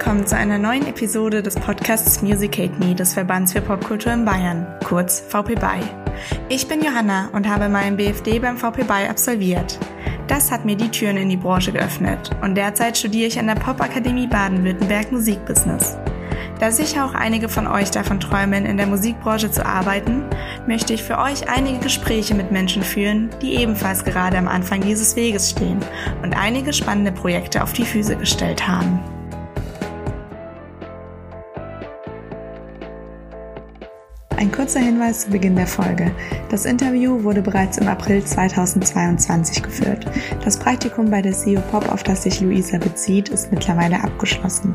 Willkommen zu einer neuen Episode des Podcasts Musicate Me des Verbands für Popkultur in Bayern, kurz VP BY. Ich bin Johanna und habe meinen BFD beim VP BY absolviert. Das hat mir die Türen in die Branche geöffnet und derzeit studiere ich an der Popakademie Baden-Württemberg Musikbusiness. Da sicher auch einige von euch davon träumen, in der Musikbranche zu arbeiten, möchte ich für euch einige Gespräche mit Menschen führen, die ebenfalls gerade am Anfang dieses Weges stehen und einige spannende Projekte auf die Füße gestellt haben. Ein kurzer Hinweis zu Beginn der Folge. Das Interview wurde bereits im April 2022 geführt. Das Praktikum bei der CEO Pop, auf das sich Luisa bezieht, ist mittlerweile abgeschlossen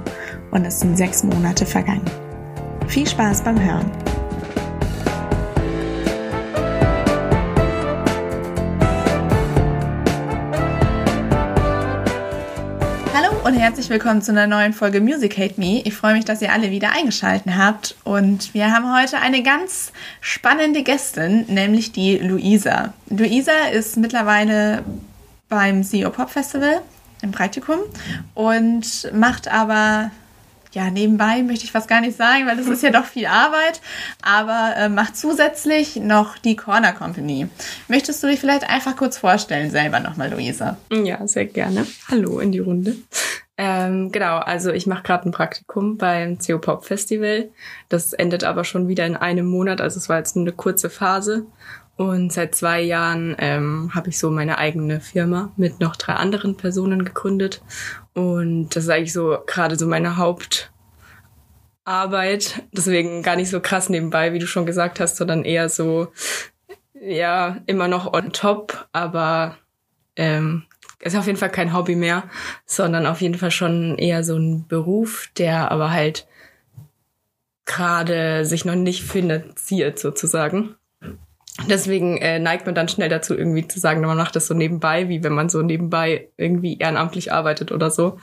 und es sind sechs Monate vergangen. Viel Spaß beim Hören! Und herzlich willkommen zu einer neuen Folge Music Hate Me. Ich freue mich, dass ihr alle wieder eingeschaltet habt und wir haben heute eine ganz spannende Gästin, nämlich die Luisa. Luisa ist mittlerweile beim CEO Pop Festival im Praktikum und macht aber ja, nebenbei möchte ich fast gar nicht sagen, weil das ist ja doch viel Arbeit, aber äh, macht zusätzlich noch die Corner Company. Möchtest du dich vielleicht einfach kurz vorstellen, selber nochmal, Luisa? Ja, sehr gerne. Hallo in die Runde. Ähm, genau, also ich mache gerade ein Praktikum beim CO Pop Festival. Das endet aber schon wieder in einem Monat, also es war jetzt eine kurze Phase. Und seit zwei Jahren ähm, habe ich so meine eigene Firma mit noch drei anderen Personen gegründet. Und das ist eigentlich so gerade so meine Hauptarbeit. Deswegen gar nicht so krass nebenbei, wie du schon gesagt hast, sondern eher so, ja, immer noch on top, aber ähm, ist auf jeden Fall kein Hobby mehr, sondern auf jeden Fall schon eher so ein Beruf, der aber halt gerade sich noch nicht finanziert sozusagen. Deswegen äh, neigt man dann schnell dazu, irgendwie zu sagen, man macht das so nebenbei, wie wenn man so nebenbei irgendwie ehrenamtlich arbeitet oder so.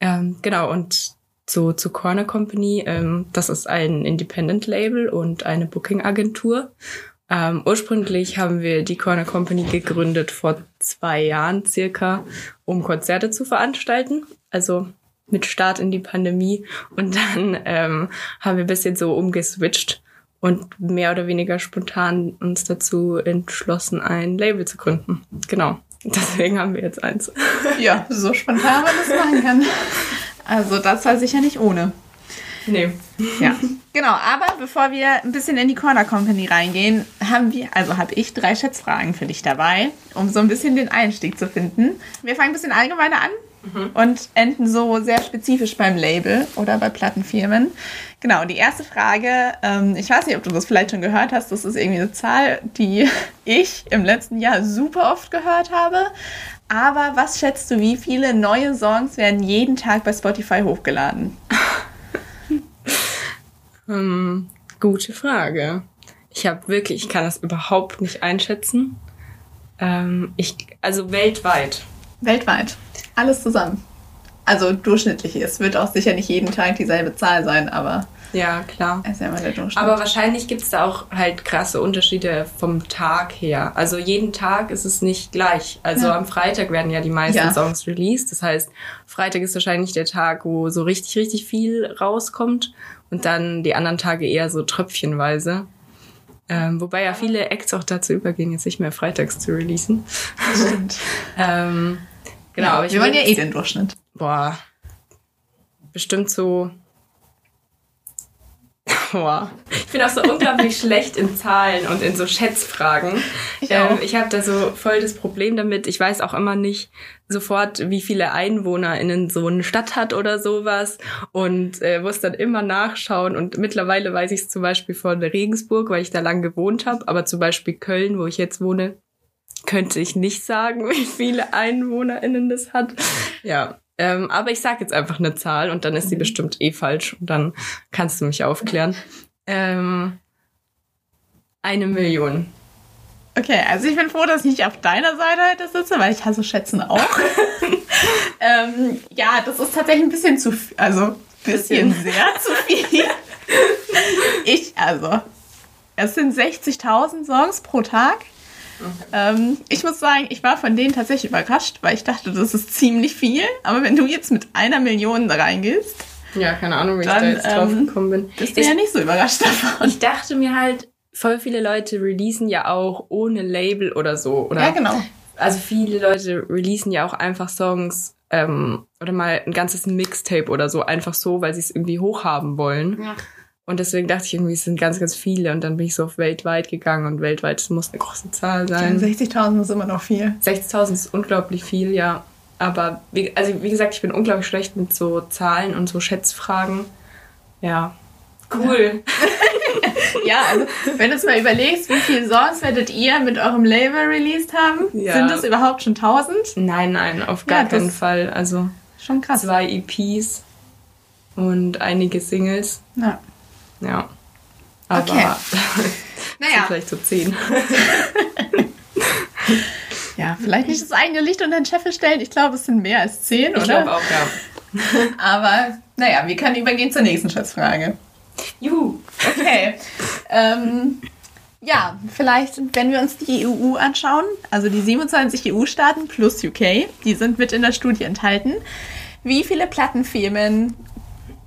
Ähm, genau, und so zu Corner Company, ähm, das ist ein Independent Label und eine Booking Agentur. Ähm, ursprünglich haben wir die Corner Company gegründet vor zwei Jahren circa, um Konzerte zu veranstalten. Also mit Start in die Pandemie. Und dann ähm, haben wir ein bisschen so umgeswitcht und mehr oder weniger spontan uns dazu entschlossen, ein Label zu gründen. Genau. Deswegen haben wir jetzt eins. Ja, so spontan man das machen kann. Also das war sicher nicht ohne. Nee. Ja, genau. Aber bevor wir ein bisschen in die Corner Company reingehen, haben wir, also habe ich drei Schätzfragen für dich dabei, um so ein bisschen den Einstieg zu finden. Wir fangen ein bisschen allgemeiner an mhm. und enden so sehr spezifisch beim Label oder bei Plattenfirmen. Genau, die erste Frage, ähm, ich weiß nicht, ob du das vielleicht schon gehört hast, das ist irgendwie eine Zahl, die ich im letzten Jahr super oft gehört habe. Aber was schätzt du, wie viele neue Songs werden jeden Tag bei Spotify hochgeladen? Ähm, gute Frage. Ich habe wirklich, ich kann das überhaupt nicht einschätzen. Ähm, ich, also weltweit. Weltweit. Alles zusammen. Also durchschnittlich. Es wird auch sicher nicht jeden Tag dieselbe Zahl sein, aber. Ja, klar. Ist ja immer der Durchschnitt. Aber wahrscheinlich gibt es da auch halt krasse Unterschiede vom Tag her. Also jeden Tag ist es nicht gleich. Also ja. am Freitag werden ja die meisten ja. Songs released. Das heißt, Freitag ist wahrscheinlich der Tag, wo so richtig, richtig viel rauskommt und dann die anderen Tage eher so tröpfchenweise. Ähm, wobei ja viele Acts auch dazu übergehen, jetzt nicht mehr freitags zu releasen. Stimmt. ähm, genau, ja, aber ich wir wollen ja eh den Durchschnitt. Boah, bestimmt so Boah. Ich bin auch so unglaublich schlecht in Zahlen und in so Schätzfragen. Ich, ähm, ich habe da so voll das Problem damit. Ich weiß auch immer nicht sofort, wie viele EinwohnerInnen so eine Stadt hat oder sowas und äh, muss dann immer nachschauen. Und mittlerweile weiß ich es zum Beispiel von Regensburg, weil ich da lang gewohnt habe. Aber zum Beispiel Köln, wo ich jetzt wohne, könnte ich nicht sagen, wie viele EinwohnerInnen das hat. Ja, ähm, aber ich sag jetzt einfach eine Zahl und dann ist sie mhm. bestimmt eh falsch und dann kannst du mich aufklären. Ähm, eine Million. Okay, also ich bin froh, dass ich nicht auf deiner Seite heute sitze, weil ich hasse Schätzen auch. ähm, ja, das ist tatsächlich ein bisschen zu viel, also ein bisschen, bisschen sehr zu viel. ich, also, es sind 60.000 Songs pro Tag. Ähm, ich muss sagen, ich war von denen tatsächlich überrascht, weil ich dachte, das ist ziemlich viel. Aber wenn du jetzt mit einer Million da reingehst, Ja, keine Ahnung, wie Dann, ich da jetzt drauf ähm, gekommen bin. bist du Ich, ja nicht so überrascht davon. ich dachte mir halt, voll viele Leute releasen ja auch ohne Label oder so. Oder ja, genau. Also viele Leute releasen ja auch einfach Songs ähm, oder mal ein ganzes Mixtape oder so, einfach so, weil sie es irgendwie hochhaben wollen. Ja. Und deswegen dachte ich irgendwie, es sind ganz, ganz viele. Und dann bin ich so auf weltweit gegangen und weltweit es muss eine große Zahl sein. 60.000 ist immer noch viel. 60.000 ist unglaublich viel, ja. Aber wie, also wie gesagt, ich bin unglaublich schlecht mit so Zahlen und so Schätzfragen. Ja. Cool. Ja, also wenn du es mal überlegst, wie viele Songs werdet ihr mit eurem Label released haben? Ja. Sind das überhaupt schon 1000? Nein, nein, auf gar Ja, keinen Fall. Also Schon krass. zwei EPs und einige Singles. Ja. Ja. Aber Okay. Naja, vielleicht so zehn. ja, vielleicht nicht das eigene Licht unter den Scheffel stellen. Ich glaube, es sind mehr als 10, Ich oder? glaube auch, ja. Aber naja, wir können übergehen zur nächsten Schätzfrage. Juhu. Okay. ähm, ja, vielleicht, wenn wir uns die EU anschauen, also die 27 EU-Staaten plus UK, die sind mit in der Studie enthalten. Wie viele Plattenfirmen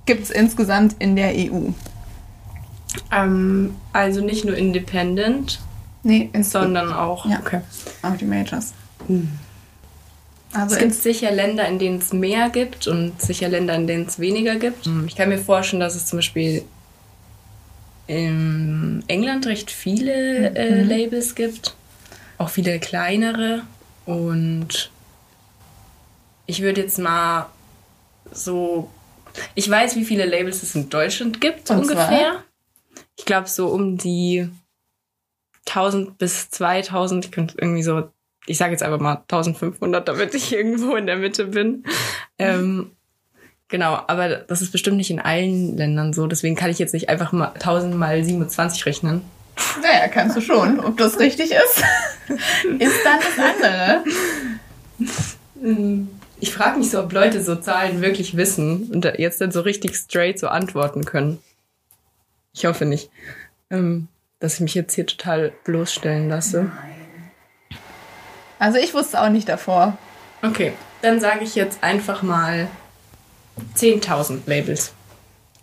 gibt es insgesamt in der EU? Ähm, also nicht nur Independent, Nee, sondern auch. Ja. Okay. auch die Majors. Also Es gibt sicher Länder, in denen es mehr gibt und sicher Länder, in denen es weniger gibt. Ich kann mir vorstellen, dass es zum Beispiel in England recht viele äh, Labels gibt, auch viele kleinere. Und ich würde jetzt mal so. Ich weiß, wie viele Labels es in Deutschland gibt, Und zwar? Ich glaube, so um die 1000 bis 2000. Ich könnte irgendwie so ich sage jetzt einfach mal 1500, damit ich irgendwo in der Mitte bin. Ähm, genau, aber das ist bestimmt nicht in allen Ländern so. Deswegen kann ich jetzt nicht einfach mal 1000 mal 27 rechnen. naja, kannst du schon. Ob das richtig ist, ist dann das andere. Ich frage mich so, ob Leute so Zahlen wirklich wissen und jetzt dann so richtig straight so antworten können. Ich hoffe nicht, ähm, dass ich mich jetzt hier total bloßstellen lasse. Also ich wusste auch nicht davor. Okay, dann sage ich jetzt einfach mal 10.000 Labels.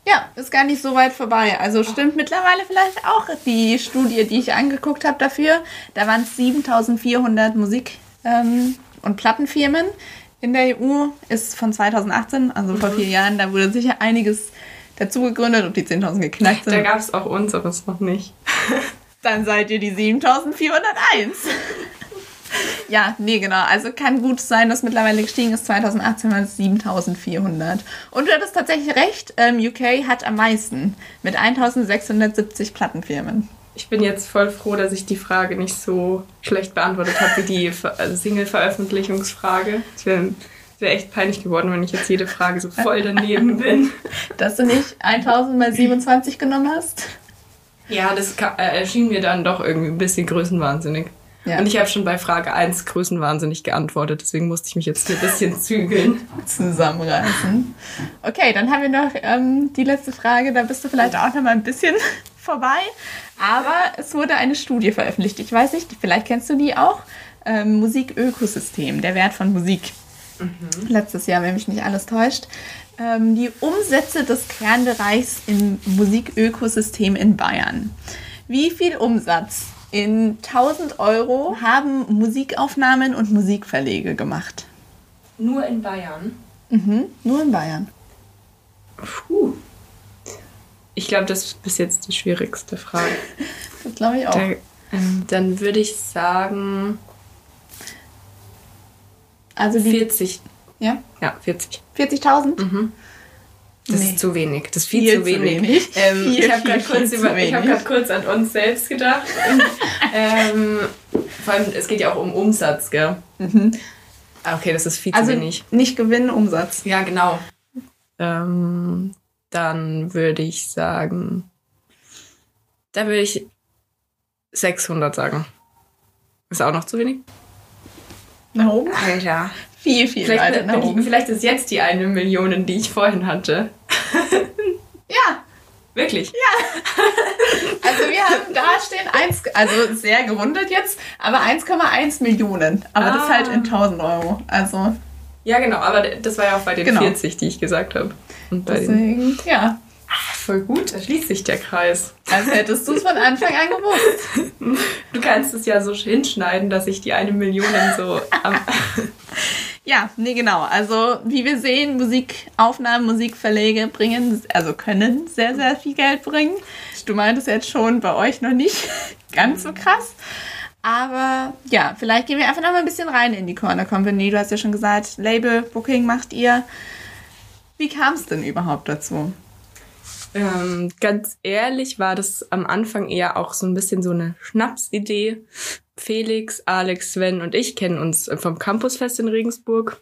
Ja, ist gar nicht so weit vorbei. Also stimmt mittlerweile vielleicht auch die Studie, die ich angeguckt habe dafür. Da waren es 7400 Musik- ähm, und Plattenfirmen. In der EU ist von 2018, also vor vier Jahren, da wurde sicher einiges dazu gegründet, ob die 10.000 geknackt Da sind. gab es auch uns, aber es noch nicht. Dann seid ihr die 7401. ja, nee, genau. Also kann gut sein, dass mittlerweile gestiegen ist. 2018 waren es 7400. Und du hattest tatsächlich recht. Ähm, UK hat am meisten mit 1670 Plattenfirmen. Ich bin jetzt voll froh, dass ich die Frage nicht so schlecht beantwortet habe wie die also Single-Veröffentlichungsfrage. Es wäre wär echt peinlich geworden, wenn ich jetzt jede Frage so voll daneben bin. Dass du nicht 1000 mal 27 genommen hast. Ja, das äh, erschien mir dann doch irgendwie ein bisschen größenwahnsinnig. Ja. Und ich habe schon bei Frage 1 größenwahnsinnig geantwortet, deswegen musste ich mich jetzt hier ein bisschen zügeln. zusammenreißen. Okay, dann haben wir noch ähm, die letzte Frage. Da bist du vielleicht auch noch mal ein bisschen vorbei. Aber es wurde eine Studie veröffentlicht. Ich weiß nicht, vielleicht kennst du die auch. Ähm, Musikökosystem, der Wert von Musik. Letztes Jahr, wenn mich nicht alles täuscht. Ähm, die Umsätze des Kernbereichs im Musikökosystem in Bayern. Wie viel Umsatz in 1000 Euro haben Musikaufnahmen und Musikverlege gemacht? Nur in Bayern? Mhm, nur in Bayern. Puh. Ich glaube, das ist bis jetzt die schwierigste Frage. Das glaube ich auch. Da, ähm, dann würde ich sagen Also die 40. ja, Ja, 40. 40.000? Mhm. Das Nee. ist zu wenig. Das ist viel, Viel zu zu wenig. wenig. Ähm, Viel, ich habe gerade kurz, zu über- ich hab kurz an uns selbst gedacht. ähm, vor allem, es geht ja auch um Umsatz, gell? Ah, Okay, das ist viel Also zu wenig. nicht Gewinn, Umsatz. Ja, genau. Ähm, dann würde ich sagen, da würde ich 600 sagen. Ist auch noch zu wenig? Nach oben? Alter. Viel, viel Vielleicht, weiter nach oben. vielleicht ist jetzt die eine Million, die ich vorhin hatte. Ja, Wirklich? Ja. Also wir haben da stehen eins, also sehr gerundet jetzt, aber 1,1 Millionen. Aber ah. das halt in 1000 Euro. Also. Ja, genau, aber das war ja auch bei den genau. 40, die ich gesagt habe. Deswegen, ja. Voll gut, da schließt sich der Kreis. Als hättest du es von Anfang an gewusst. Du kannst es ja so hinschneiden, dass ich die eine Million so am Ja, nee, genau. Also, wie wir sehen, Musikaufnahmen, Musikverlege bringen, also können sehr, sehr viel Geld bringen. Du meintest jetzt schon, bei euch noch nicht ganz so krass. Aber ja, vielleicht gehen wir einfach noch mal ein bisschen rein in die Corner Company. Du hast ja schon gesagt, Label, Booking macht ihr. Wie kam es denn überhaupt dazu? Ähm, ganz ehrlich war das am Anfang eher auch so ein bisschen so eine Schnapsidee. Felix, Alex, Sven und ich kennen uns vom Campusfest in Regensburg.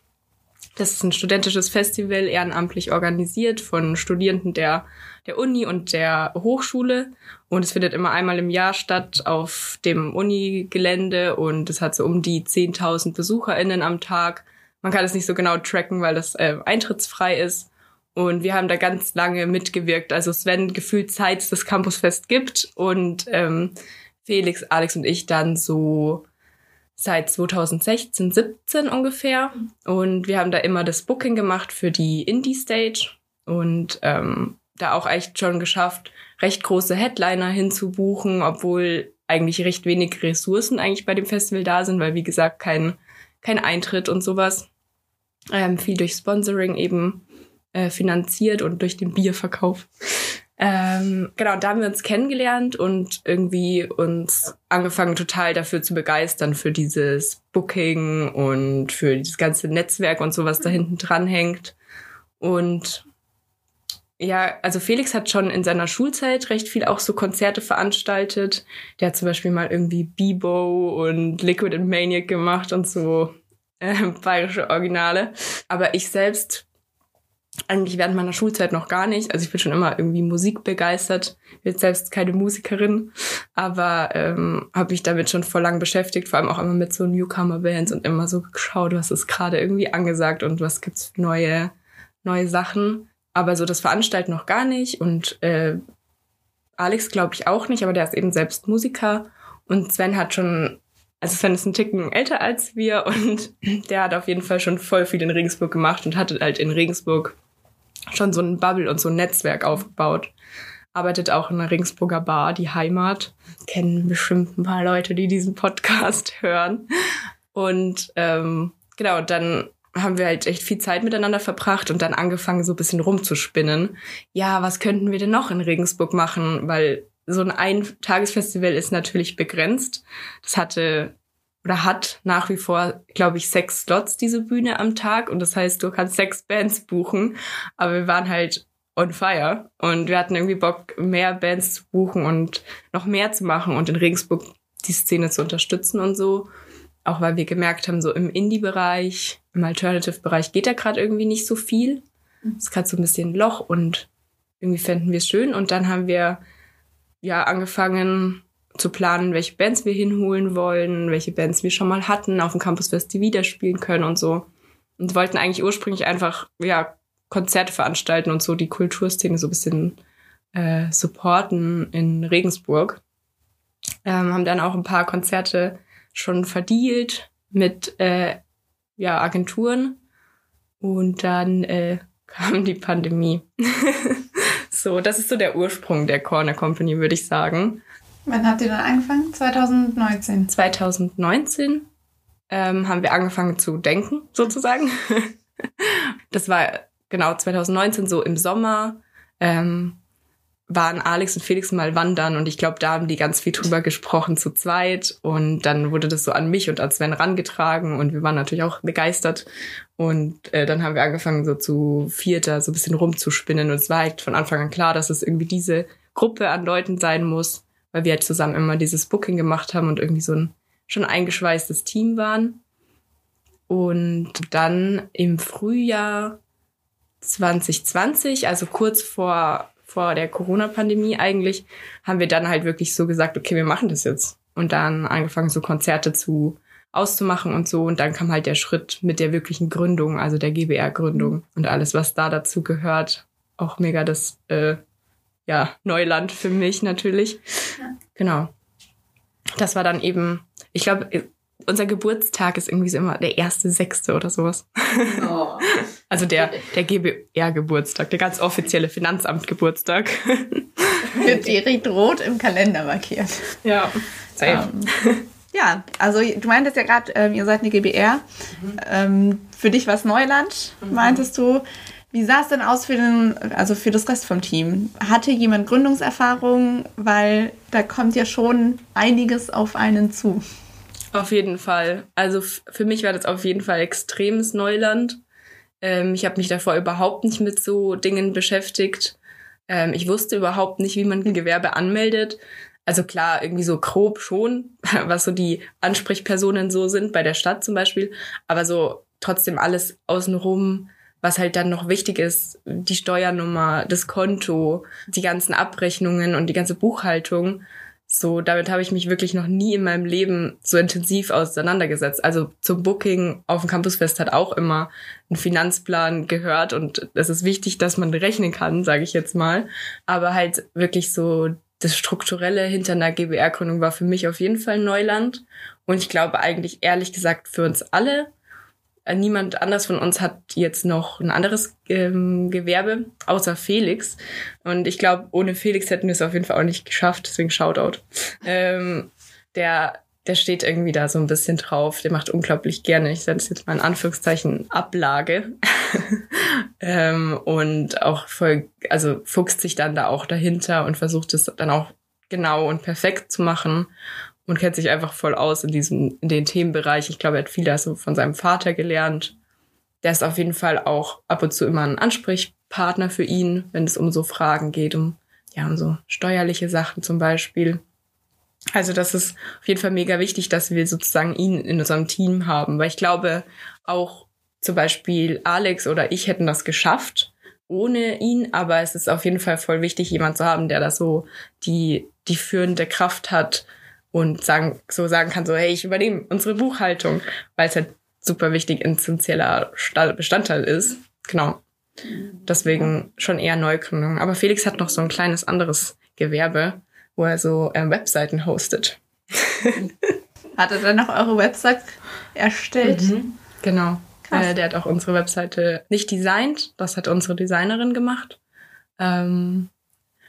Das ist ein studentisches Festival, ehrenamtlich organisiert von Studierenden der, der Uni und der Hochschule. Und es findet immer einmal im Jahr statt auf dem Uni-Gelände und es hat so um die 10.000 BesucherInnen am Tag. Man kann es nicht so genau tracken, weil das äh, eintrittsfrei ist. Und wir haben da ganz lange mitgewirkt. Also Sven gefühlt seit es das Campusfest gibt und ähm, Felix, Alex und ich dann so seit 2016, 17 ungefähr. Und wir haben da immer das Booking gemacht für die Indie-Stage und ähm, da auch echt schon geschafft, recht große Headliner hinzubuchen, obwohl eigentlich recht wenig Ressourcen eigentlich bei dem Festival da sind, weil wie gesagt kein, kein Eintritt und sowas. Ähm, viel durch Sponsoring eben äh, finanziert und durch den Bierverkauf. Ähm, genau, da haben wir uns kennengelernt und irgendwie uns angefangen total dafür zu begeistern, für dieses Booking und für dieses ganze Netzwerk und so, was da hinten dran hängt. Und ja, also Felix hat schon in seiner Schulzeit recht viel auch so Konzerte veranstaltet. Der hat zum Beispiel mal irgendwie Bebo und Liquid and Maniac gemacht und so äh, bayerische Originale. Aber ich selbst eigentlich während meiner Schulzeit noch gar nicht. Also ich bin schon immer irgendwie Musik begeistert. Ich bin selbst keine Musikerin, aber ähm, habe mich damit schon vor lang beschäftigt, vor allem auch immer mit so Newcomer-Bands und immer so geschaut, was ist gerade irgendwie angesagt und was gibt's für neue, neue Sachen. Aber so das Veranstalten noch gar nicht und äh, Alex glaube ich auch nicht, aber der ist eben selbst Musiker und Sven hat schon also Sven ist ein Ticken älter als wir und der hat auf jeden Fall schon voll viel in Regensburg gemacht und hatte halt in Regensburg schon so ein Bubble und so ein Netzwerk aufgebaut. Arbeitet auch in einer Ringsburger Bar, die Heimat. Kennen bestimmt ein paar Leute, die diesen Podcast hören. Und ähm, genau, dann haben wir halt echt viel Zeit miteinander verbracht und dann angefangen, so ein bisschen rumzuspinnen. Ja, was könnten wir denn noch in Regensburg machen? Weil so ein Ein-Tagesfestival ist natürlich begrenzt. Das hatte oder hat nach wie vor, glaube ich, sechs Slots diese Bühne am Tag und das heißt, du kannst sechs Bands buchen, aber wir waren halt on fire und wir hatten irgendwie Bock, mehr Bands zu buchen und noch mehr zu machen und in Regensburg die Szene zu unterstützen und so. Auch weil wir gemerkt haben, so im Indie-Bereich, im Alternative-Bereich geht da gerade irgendwie nicht so viel. Es ist gerade so ein bisschen Loch und irgendwie fänden wir es schön. Und dann haben wir ja angefangen, zu planen, welche Bands wir hinholen wollen, welche Bands wir schon mal hatten, auf dem Campusfest, die wieder spielen können und so. Und wollten eigentlich ursprünglich einfach, ja, Konzerte veranstalten und so die Kulturszene so ein bisschen äh, supporten in Regensburg. Ähm, haben dann auch ein paar Konzerte schon verdealt mit äh, ja, Agenturen. Und dann äh, kam die Pandemie. so, das ist so der Ursprung der Corner Company, würde ich sagen. Wann habt ihr dann angefangen? 2019. 2019 ähm, haben wir angefangen zu denken, sozusagen. das war genau 2019, so im Sommer. Ähm, waren Alex und Felix mal wandern und ich glaube, da haben die ganz viel drüber gesprochen zu zweit und dann wurde das so an mich und an Sven rangetragen und wir waren natürlich auch begeistert und äh, dann haben wir angefangen so zu vierter so ein bisschen rumzuspinnen und es war halt von Anfang an klar, dass es irgendwie diese Gruppe an Leuten sein muss, weil wir halt zusammen immer dieses Booking gemacht haben und irgendwie so ein schon eingeschweißtes Team waren. Und dann im Frühjahr 2020, also kurz vor, vor der Corona-Pandemie eigentlich, haben wir dann halt wirklich so gesagt, okay, wir machen das jetzt. Und dann angefangen, so Konzerte zu auszumachen und so. Und dann kam halt der Schritt mit der wirklichen Gründung, also der GBR-Gründung und alles, was da dazu gehört. Auch mega das äh, ja, Neuland für mich natürlich. Ja. Genau. Das war dann eben, ich glaube, unser Geburtstag ist irgendwie so immer der erste Sechste oder sowas. Oh. Also der, der GBR-Geburtstag, der ganz offizielle Finanzamt-Geburtstag. Wird direkt rot im Kalender markiert. Ja, safe. Ähm, ja, also du meintest ja gerade, ähm, ihr seid eine GBR. Mhm. Ähm, für dich war es Neuland, mhm. meintest du. Wie sah es denn aus für den, also für das Rest vom Team? Hatte jemand Gründungserfahrung? Weil da kommt ja schon einiges auf einen zu. Auf jeden Fall. Also für mich war das auf jeden Fall extremes Neuland. Ähm, ich habe mich davor überhaupt nicht mit so Dingen beschäftigt. Ähm, ich wusste überhaupt nicht, wie man ein Gewerbe anmeldet. Also klar, irgendwie so grob schon, was so die Ansprechpersonen so sind, bei der Stadt zum Beispiel. Aber so trotzdem alles außenrum, was halt dann noch wichtig ist, die Steuernummer, das Konto, die ganzen Abrechnungen und die ganze Buchhaltung. So, damit habe ich mich wirklich noch nie in meinem Leben so intensiv auseinandergesetzt. Also zum Booking auf dem Campusfest hat auch immer ein Finanzplan gehört und es ist wichtig, dass man rechnen kann, sage ich jetzt mal. Aber halt wirklich so das Strukturelle hinter einer GBR-Gründung war für mich auf jeden Fall Neuland. Und ich glaube eigentlich ehrlich gesagt für uns alle, niemand anders von uns hat jetzt noch ein anderes ähm, Gewerbe, außer Felix. Und ich glaube, ohne Felix hätten wir es auf jeden Fall auch nicht geschafft, deswegen Shoutout. Ähm, der, der steht irgendwie da so ein bisschen drauf. Der macht unglaublich gerne, ich es jetzt mal in Anführungszeichen, Ablage. ähm, und auch voll, also fuchst sich dann da auch dahinter und versucht es dann auch genau und perfekt zu machen und kennt sich einfach voll aus in diesem, in den Themenbereich. Ich glaube, er hat viel da so von seinem Vater gelernt. Der ist auf jeden Fall auch ab und zu immer ein Ansprechpartner für ihn, wenn es um so Fragen geht, um, ja, um so steuerliche Sachen zum Beispiel. Also das ist auf jeden Fall mega wichtig, dass wir sozusagen ihn in unserem Team haben, weil ich glaube, auch zum Beispiel Alex oder ich hätten das geschafft ohne ihn, aber es ist auf jeden Fall voll wichtig, jemand zu haben, der da so die, die führende Kraft hat, und sagen, so sagen kann, so, hey, ich übernehme unsere Buchhaltung, weil es halt super wichtig, essentieller Bestandteil ist. Genau. Deswegen schon eher Neugründung. Aber Felix hat noch so ein kleines anderes Gewerbe, wo er so ähm, Webseiten hostet. hat er dann noch eure Website erstellt? Mhm. Genau. Äh, der hat auch unsere Webseite nicht designt, das hat unsere Designerin gemacht. Ähm,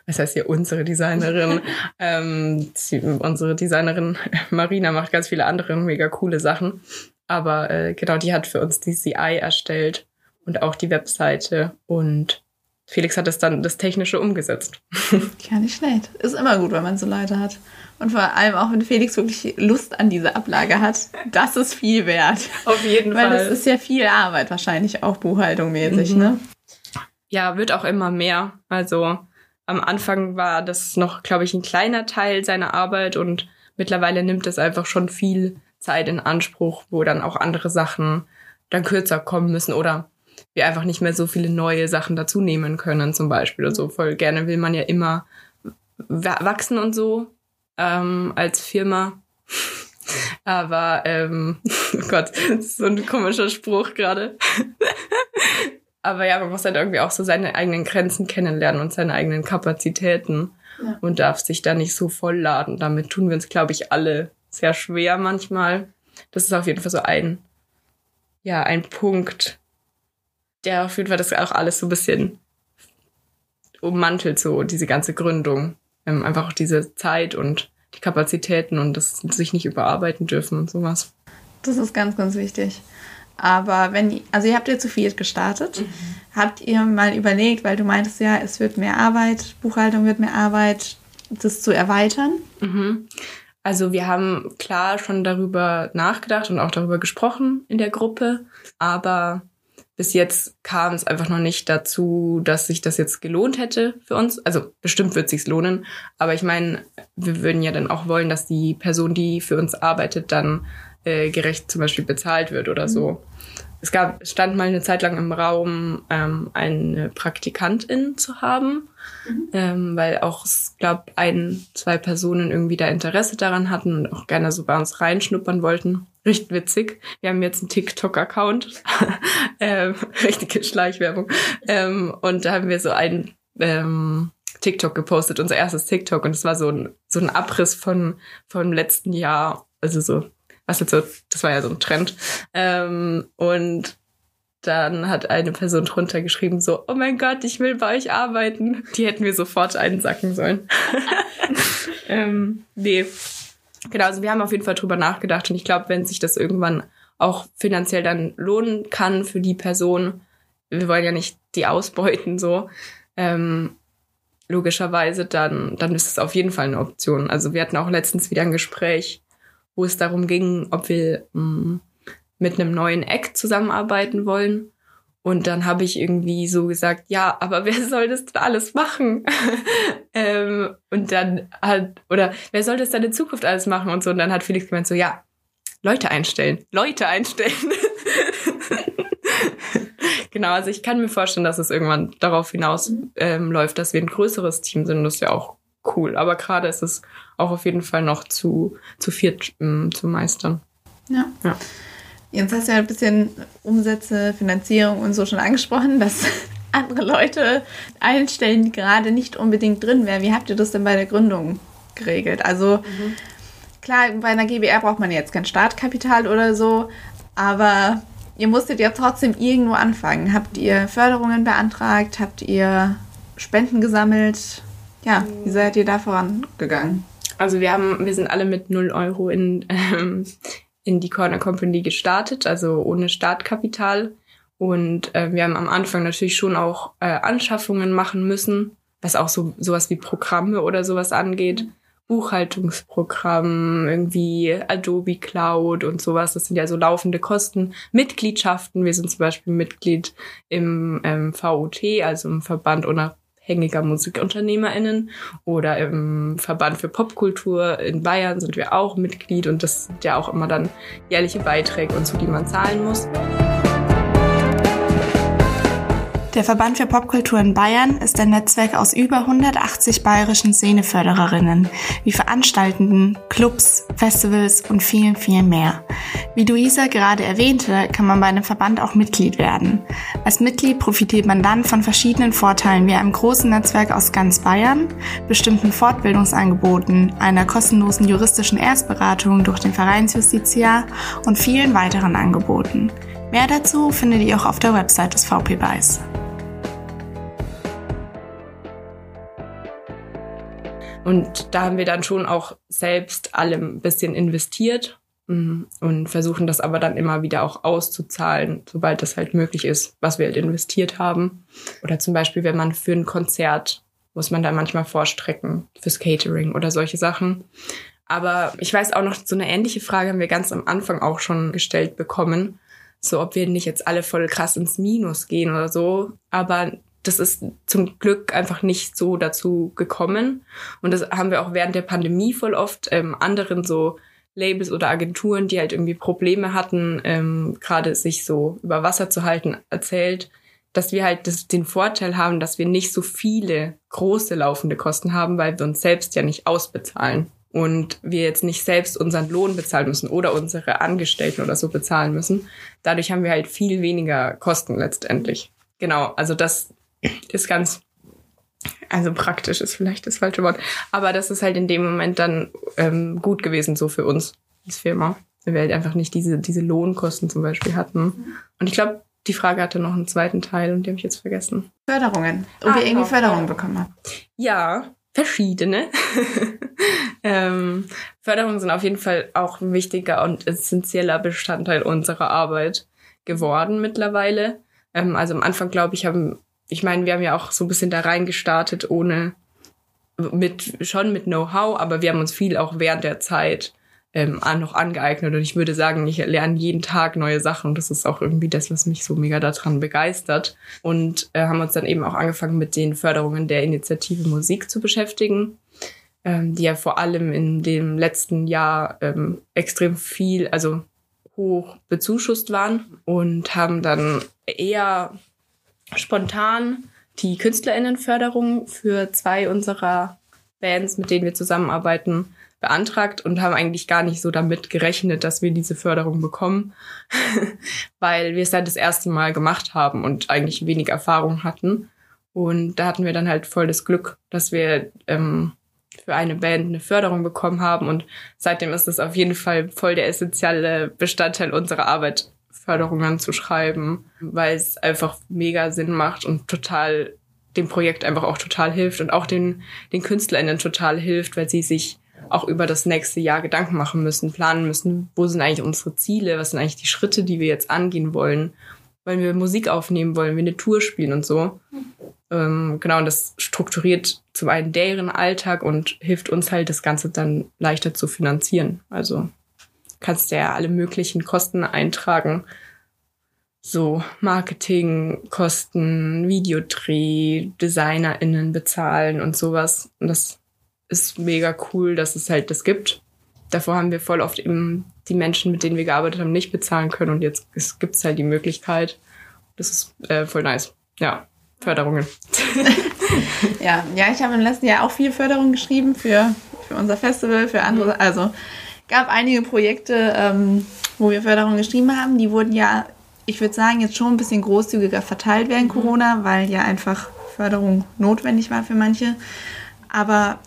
was heißt hier unsere Designerin? ähm, die, unsere Designerin Marina macht ganz viele andere mega coole Sachen. Aber äh, genau, die hat für uns die CI erstellt und auch die Webseite und Felix hat es dann das Technische umgesetzt. Ja, nicht schlecht. Ist immer gut, wenn man so Leute hat. Und vor allem auch, wenn Felix wirklich Lust an dieser Ablage hat. Das ist viel wert. Auf jeden Weil Fall. Weil das ist ja viel Arbeit wahrscheinlich auch buchhaltungmäßig, mhm. ne? Ja, wird auch immer mehr. Also am Anfang war das noch, glaube ich, ein kleiner Teil seiner Arbeit und mittlerweile nimmt es einfach schon viel Zeit in Anspruch, wo dann auch andere Sachen dann kürzer kommen müssen oder wir einfach nicht mehr so viele neue Sachen dazu nehmen können, zum Beispiel. Also voll gerne will man ja immer wachsen und so ähm, als Firma. Aber ähm, oh Gott, das ist so ein komischer Spruch gerade. Aber ja, man muss halt irgendwie auch so seine eigenen Grenzen kennenlernen und seine eigenen Kapazitäten ja. und darf sich da nicht so voll laden. Damit tun wir uns, glaube ich, alle sehr schwer manchmal. Das ist auf jeden Fall so ein, ja, ein Punkt, der auf jeden Fall das auch alles so ein bisschen ummantelt, so diese ganze Gründung. Ähm, einfach auch diese Zeit und die Kapazitäten und das sich nicht überarbeiten dürfen und sowas. Das ist ganz, ganz wichtig. Aber wenn, also ihr habt ja zu viel gestartet. Mhm. Habt ihr mal überlegt, weil du meintest ja, es wird mehr Arbeit, Buchhaltung wird mehr Arbeit, das zu erweitern? Mhm. Also wir haben klar schon darüber nachgedacht und auch darüber gesprochen in der Gruppe, aber bis jetzt kam es einfach noch nicht dazu, dass sich das jetzt gelohnt hätte für uns. Also bestimmt wird sich's lohnen, aber ich meine, wir würden ja dann auch wollen, dass die Person, die für uns arbeitet, dann äh, gerecht zum Beispiel bezahlt wird oder so. Mhm. Es gab, stand mal eine Zeit lang im Raum, ähm, eine Praktikantin zu haben, mhm. ähm, weil auch, ich glaube, ein, zwei Personen irgendwie da Interesse daran hatten und auch gerne so bei uns reinschnuppern wollten. Richtig witzig. Wir haben jetzt einen TikTok-Account. ähm, richtige Schleichwerbung. Ähm, und da haben wir so einen ähm, TikTok gepostet, unser erstes TikTok. Und es war so ein, so ein Abriss von, vom letzten Jahr. Also so, was jetzt so, das war ja so ein Trend. Ähm, und dann hat eine Person drunter geschrieben so, oh mein Gott, ich will bei euch arbeiten. Die hätten wir sofort einsacken sollen. ähm, nee. Genau, also wir haben auf jeden Fall drüber nachgedacht und ich glaube, wenn sich das irgendwann auch finanziell dann lohnen kann für die Person, wir wollen ja nicht die ausbeuten so, ähm, logischerweise, dann, dann ist es auf jeden Fall eine Option. Also wir hatten auch letztens wieder ein Gespräch, wo es darum ging, ob wir mm, mit einem neuen Eck zusammenarbeiten wollen. Und dann habe ich irgendwie so gesagt, ja, aber wer soll das denn alles machen? ähm, und dann hat, oder wer soll das dann in Zukunft alles machen und so. Und dann hat Felix gemeint so, ja, Leute einstellen, Leute einstellen. genau, also ich kann mir vorstellen, dass es irgendwann darauf hinaus ähm, dass wir ein größeres Team sind. Das ist ja auch cool. Aber gerade ist es auch auf jeden Fall noch zu, zu viert ähm, zu meistern. Ja. ja. Jetzt hast du ja ein bisschen Umsätze, Finanzierung und so schon angesprochen, dass andere Leute einstellen, die gerade nicht unbedingt drin wären. Wie habt ihr das denn bei der Gründung geregelt? Also mhm. klar, bei einer GBR braucht man jetzt kein Startkapital oder so, aber ihr musstet ja trotzdem irgendwo anfangen. Habt ihr Förderungen beantragt? Habt ihr Spenden gesammelt? Ja, wie seid ihr da vorangegangen? Also wir haben, wir sind alle mit 0 Euro in, ähm, in die Corner Company gestartet, also ohne Startkapital. Und äh, wir haben am Anfang natürlich schon auch äh, Anschaffungen machen müssen, was auch so sowas wie Programme oder sowas angeht. Buchhaltungsprogramm, irgendwie Adobe Cloud und sowas. Das sind ja so laufende Kosten. Mitgliedschaften. Wir sind zum Beispiel Mitglied im ähm, VUT, also im Verband unabhängiger MusikunternehmerInnen oder im Verband für Popkultur in Bayern sind wir auch Mitglied und das sind ja auch immer dann jährliche Beiträge und so, die man zahlen muss. Der Verband für Popkultur in Bayern ist ein Netzwerk aus über 180 bayerischen Szenefördererinnen, wie Veranstaltenden, Clubs, Festivals und vielen, vielen mehr. Wie Luisa gerade erwähnte, kann man bei einem Verband auch Mitglied werden. Als Mitglied profitiert man dann von verschiedenen Vorteilen wie einem großen Netzwerk aus ganz Bayern, bestimmten Fortbildungsangeboten, einer kostenlosen juristischen Erstberatung durch den Vereinsjustiziar und vielen weiteren Angeboten. Mehr dazu findet ihr auch auf der Website des VP Beis. Und da haben wir dann schon auch selbst alle ein bisschen investiert mm, und versuchen das aber dann immer wieder auch auszuzahlen, sobald das halt möglich ist, was wir halt investiert haben. Oder zum Beispiel, wenn man für ein Konzert muss man da manchmal vorstrecken fürs Catering oder solche Sachen. Aber ich weiß auch noch, so eine ähnliche Frage haben wir ganz am Anfang auch schon gestellt bekommen. So, ob wir nicht jetzt alle voll krass ins Minus gehen oder so. Aber das ist zum Glück einfach nicht so dazu gekommen. Und das haben wir auch während der Pandemie voll oft ähm, anderen so Labels oder Agenturen, die halt irgendwie Probleme hatten, ähm, gerade sich so über Wasser zu halten, erzählt, dass wir halt das, den Vorteil haben, dass wir nicht so viele große laufende Kosten haben, weil wir uns selbst ja nicht ausbezahlen und wir jetzt nicht selbst unseren Lohn bezahlen müssen oder unsere Angestellten oder so bezahlen müssen. Dadurch haben wir halt viel weniger Kosten letztendlich. Genau, also das ist ganz, also praktisch ist vielleicht das falsche Wort, aber das ist halt in dem Moment dann ähm, gut gewesen so für uns als Firma, weil wir halt einfach nicht diese, diese Lohnkosten zum Beispiel hatten. Und ich glaube, die Frage hatte noch einen zweiten Teil und die habe ich jetzt vergessen. Förderungen. Ob ah, ihr irgendwie Förderungen bekommen habt. Ja, verschiedene. ähm, Förderungen sind auf jeden Fall auch ein wichtiger und essentieller Bestandteil unserer Arbeit geworden mittlerweile. Ähm, also am Anfang, glaube ich, haben ich meine, wir haben ja auch so ein bisschen da reingestartet, ohne mit schon mit Know-how, aber wir haben uns viel auch während der Zeit ähm, noch angeeignet. Und ich würde sagen, ich lerne jeden Tag neue Sachen. Und das ist auch irgendwie das, was mich so mega daran begeistert. Und äh, haben uns dann eben auch angefangen mit den Förderungen der Initiative Musik zu beschäftigen, ähm, die ja vor allem in dem letzten Jahr ähm, extrem viel, also hoch bezuschusst waren. Und haben dann eher spontan die KünstlerInnenförderung für zwei unserer Bands, mit denen wir zusammenarbeiten, beantragt und haben eigentlich gar nicht so damit gerechnet, dass wir diese Förderung bekommen, weil wir es dann das erste Mal gemacht haben und eigentlich wenig Erfahrung hatten. Und da hatten wir dann halt voll das Glück, dass wir ähm, für eine Band eine Förderung bekommen haben. Und seitdem ist es auf jeden Fall voll der essentielle Bestandteil unserer Arbeit, Förderungen zu schreiben, weil es einfach mega Sinn macht und total dem Projekt einfach auch total hilft und auch den, den KünstlerInnen total hilft, weil sie sich auch über das nächste Jahr Gedanken machen müssen, planen müssen, wo sind eigentlich unsere Ziele, was sind eigentlich die Schritte, die wir jetzt angehen wollen, weil wir Musik aufnehmen wollen, wir eine Tour spielen und so. Ähm, genau, und das strukturiert zum einen deren Alltag und hilft uns halt, das Ganze dann leichter zu finanzieren. Also kannst du ja alle möglichen Kosten eintragen. So Marketingkosten, Videodreh, DesignerInnen bezahlen und sowas. Und das ist mega cool, dass es halt das gibt. Davor haben wir voll oft eben die Menschen, mit denen wir gearbeitet haben, nicht bezahlen können. Und jetzt gibt es halt die Möglichkeit. Das ist äh, voll nice. Ja, Förderungen. ja, ja, ich habe im letzten Jahr auch viel Förderung geschrieben für, für unser Festival, für andere. Mhm. Also gab einige Projekte, ähm, wo wir Förderung geschrieben haben. Die wurden ja, ich würde sagen, jetzt schon ein bisschen großzügiger verteilt während mhm. Corona, weil ja einfach Förderung notwendig war für manche. Aber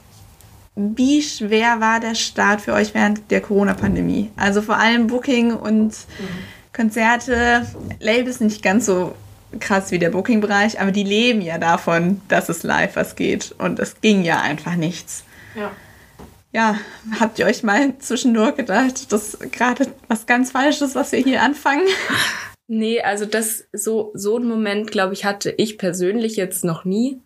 wie schwer war der Start für euch während der Corona-Pandemie? Also vor allem Booking und mhm. Konzerte, Labels nicht ganz so krass wie der Booking-Bereich, aber die leben ja davon, dass es live was geht. Und es ging ja einfach nichts. Ja. Ja, habt ihr euch mal zwischendurch gedacht, dass gerade was ganz Falsches, was wir hier anfangen? Nee, also das so so ein Moment, glaube ich, hatte ich persönlich jetzt noch nie.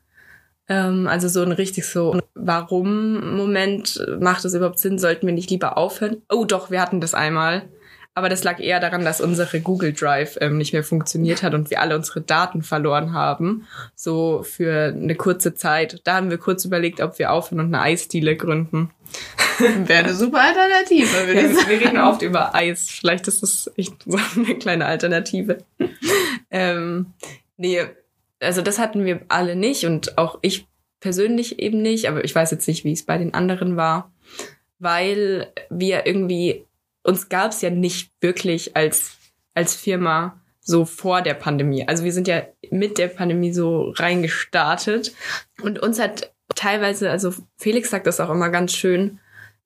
Ähm, also so ein richtig so Warum-Moment, macht es überhaupt Sinn? Sollten wir nicht lieber aufhören? Oh doch, wir hatten das einmal. Aber das lag eher daran, dass unsere Google Drive ähm, nicht mehr funktioniert hat und wir alle unsere Daten verloren haben. So für eine kurze Zeit. Da haben wir kurz überlegt, ob wir aufhören und eine Eisdiele gründen. Wäre eine super Alternative, würde ja. Wir reden oft über Eis. Vielleicht ist das echt so eine kleine Alternative. ähm, nee, also das hatten wir alle nicht und auch ich persönlich eben nicht, aber ich weiß jetzt nicht, wie es bei den anderen war, weil wir irgendwie uns gab es ja nicht wirklich als, als Firma so vor der Pandemie. Also wir sind ja mit der Pandemie so reingestartet und uns hat teilweise, also Felix sagt das auch immer ganz schön,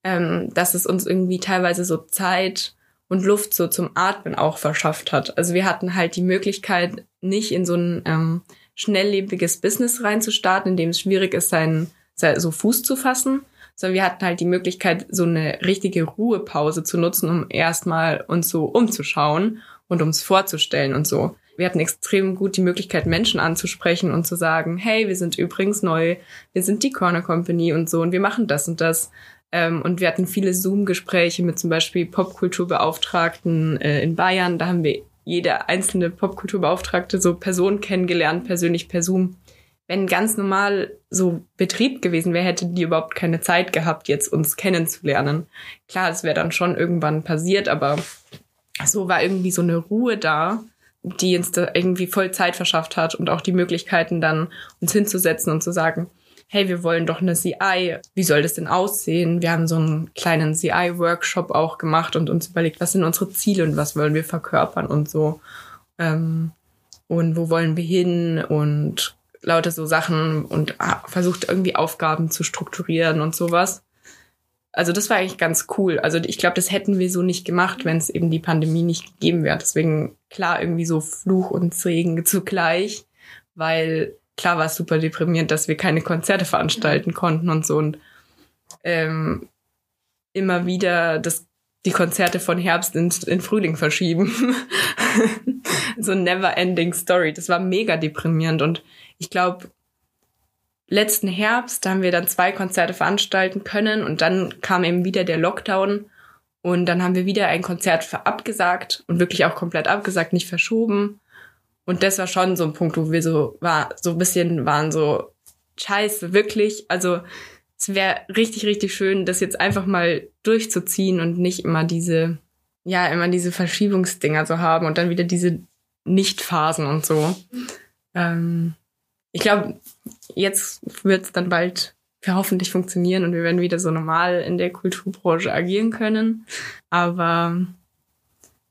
ähm, dass es uns irgendwie teilweise so Zeit und Luft so zum Atmen auch verschafft hat. Also wir hatten halt die Möglichkeit, nicht in so ein ähm, schnelllebiges Business reinzustarten, in dem es schwierig ist, seinen, so Fuß zu fassen, sondern wir hatten halt die Möglichkeit, so eine richtige Ruhepause zu nutzen, um erstmal uns so umzuschauen und uns vorzustellen und so. Wir hatten extrem gut die Möglichkeit, Menschen anzusprechen und zu sagen, hey, wir sind übrigens neu, wir sind die Corner Company und so und wir machen das und das. Ähm, und wir hatten viele Zoom-Gespräche mit zum Beispiel Popkulturbeauftragten äh, in Bayern. Da haben wir jede einzelne Popkulturbeauftragte so Person kennengelernt, persönlich per Zoom wenn ganz normal so Betrieb gewesen wäre, hätte die überhaupt keine Zeit gehabt, jetzt uns kennenzulernen. Klar, es wäre dann schon irgendwann passiert, aber so war irgendwie so eine Ruhe da, die uns da irgendwie voll Zeit verschafft hat und auch die Möglichkeiten dann uns hinzusetzen und zu sagen, hey, wir wollen doch eine CI, wie soll das denn aussehen? Wir haben so einen kleinen CI-Workshop auch gemacht und uns überlegt, was sind unsere Ziele und was wollen wir verkörpern und so. Ähm, und wo wollen wir hin und lauter so Sachen und versucht irgendwie Aufgaben zu strukturieren und sowas. Also das war eigentlich ganz cool. Also ich glaube, das hätten wir so nicht gemacht, wenn es eben die Pandemie nicht gegeben wäre. Deswegen klar irgendwie so Fluch und Segen zugleich, weil klar war es super deprimierend, dass wir keine Konzerte veranstalten konnten und so und ähm, immer wieder das die Konzerte von Herbst in, in Frühling verschieben. so never ending story. Das war mega deprimierend und ich glaube, letzten Herbst, da haben wir dann zwei Konzerte veranstalten können und dann kam eben wieder der Lockdown und dann haben wir wieder ein Konzert abgesagt und wirklich auch komplett abgesagt, nicht verschoben. Und das war schon so ein Punkt, wo wir so war, so ein bisschen waren so, scheiße, wirklich. Also es wäre richtig, richtig schön, das jetzt einfach mal durchzuziehen und nicht immer diese, ja, immer diese Verschiebungsdinger zu haben und dann wieder diese Nichtphasen und so. Ähm, ich glaube, jetzt wird es dann bald hoffentlich funktionieren und wir werden wieder so normal in der Kulturbranche agieren können. Aber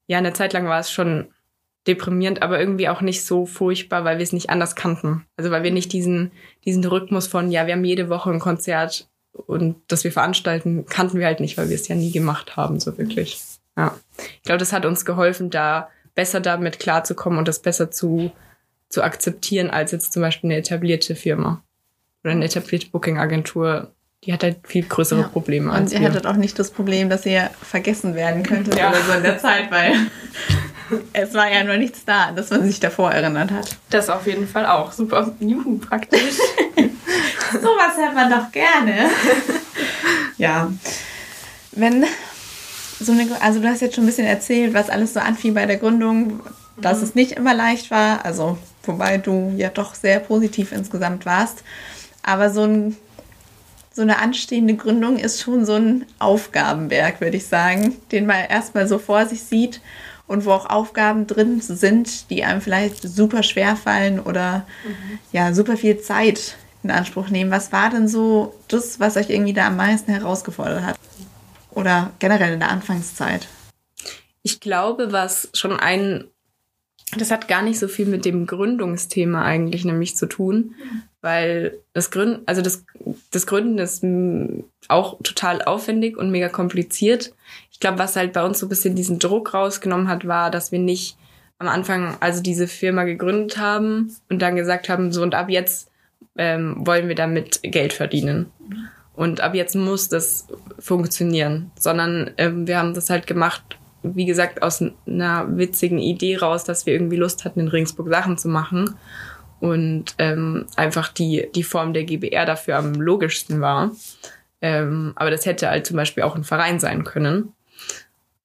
ja, eine Zeit lang war es schon deprimierend, aber irgendwie auch nicht so furchtbar, weil wir es nicht anders kannten. Also weil wir nicht diesen, diesen Rhythmus von, ja, wir haben jede Woche ein Konzert und das wir veranstalten, kannten wir halt nicht, weil wir es ja nie gemacht haben, so wirklich. Ja. Ich glaube, das hat uns geholfen, da besser damit klarzukommen und das besser zu, zu akzeptieren, als jetzt zum Beispiel eine etablierte Firma oder eine etablierte Booking-Agentur. Die hat halt viel größere ja. Probleme als Und ihr wir. hattet auch nicht das Problem, dass ihr vergessen werden könntet ja. oder so in der Zeit, weil es war ja nur nichts da, dass man sich davor erinnert hat. Das auf jeden Fall auch. Super jugendpraktisch. Sowas hört man doch gerne. ja. Wenn so eine, also du hast jetzt schon ein bisschen erzählt, was alles so anfiel bei der Gründung, dass mhm. es nicht immer leicht war, also wobei du ja doch sehr positiv insgesamt warst. Aber so, ein, so eine anstehende Gründung ist schon so ein Aufgabenberg, würde ich sagen, den man erstmal so vor sich sieht und wo auch Aufgaben drin sind, die einem vielleicht super schwer fallen oder mhm. ja, super viel Zeit in Anspruch nehmen. Was war denn so das, was euch irgendwie da am meisten herausgefordert hat? Oder generell in der Anfangszeit? Ich glaube, was schon ein, das hat gar nicht so viel mit dem Gründungsthema eigentlich nämlich zu tun, weil das Gründen, also das, das Gründen ist auch total aufwendig und mega kompliziert. Ich glaube, was halt bei uns so ein bisschen diesen Druck rausgenommen hat, war, dass wir nicht am Anfang also diese Firma gegründet haben und dann gesagt haben, so und ab jetzt ähm, wollen wir damit Geld verdienen. Und ab jetzt muss das funktionieren, sondern ähm, wir haben das halt gemacht, wie gesagt, aus einer witzigen Idee raus, dass wir irgendwie Lust hatten, in Regensburg Sachen zu machen und ähm, einfach die, die Form der GBR dafür am logischsten war. Ähm, aber das hätte halt zum Beispiel auch ein Verein sein können.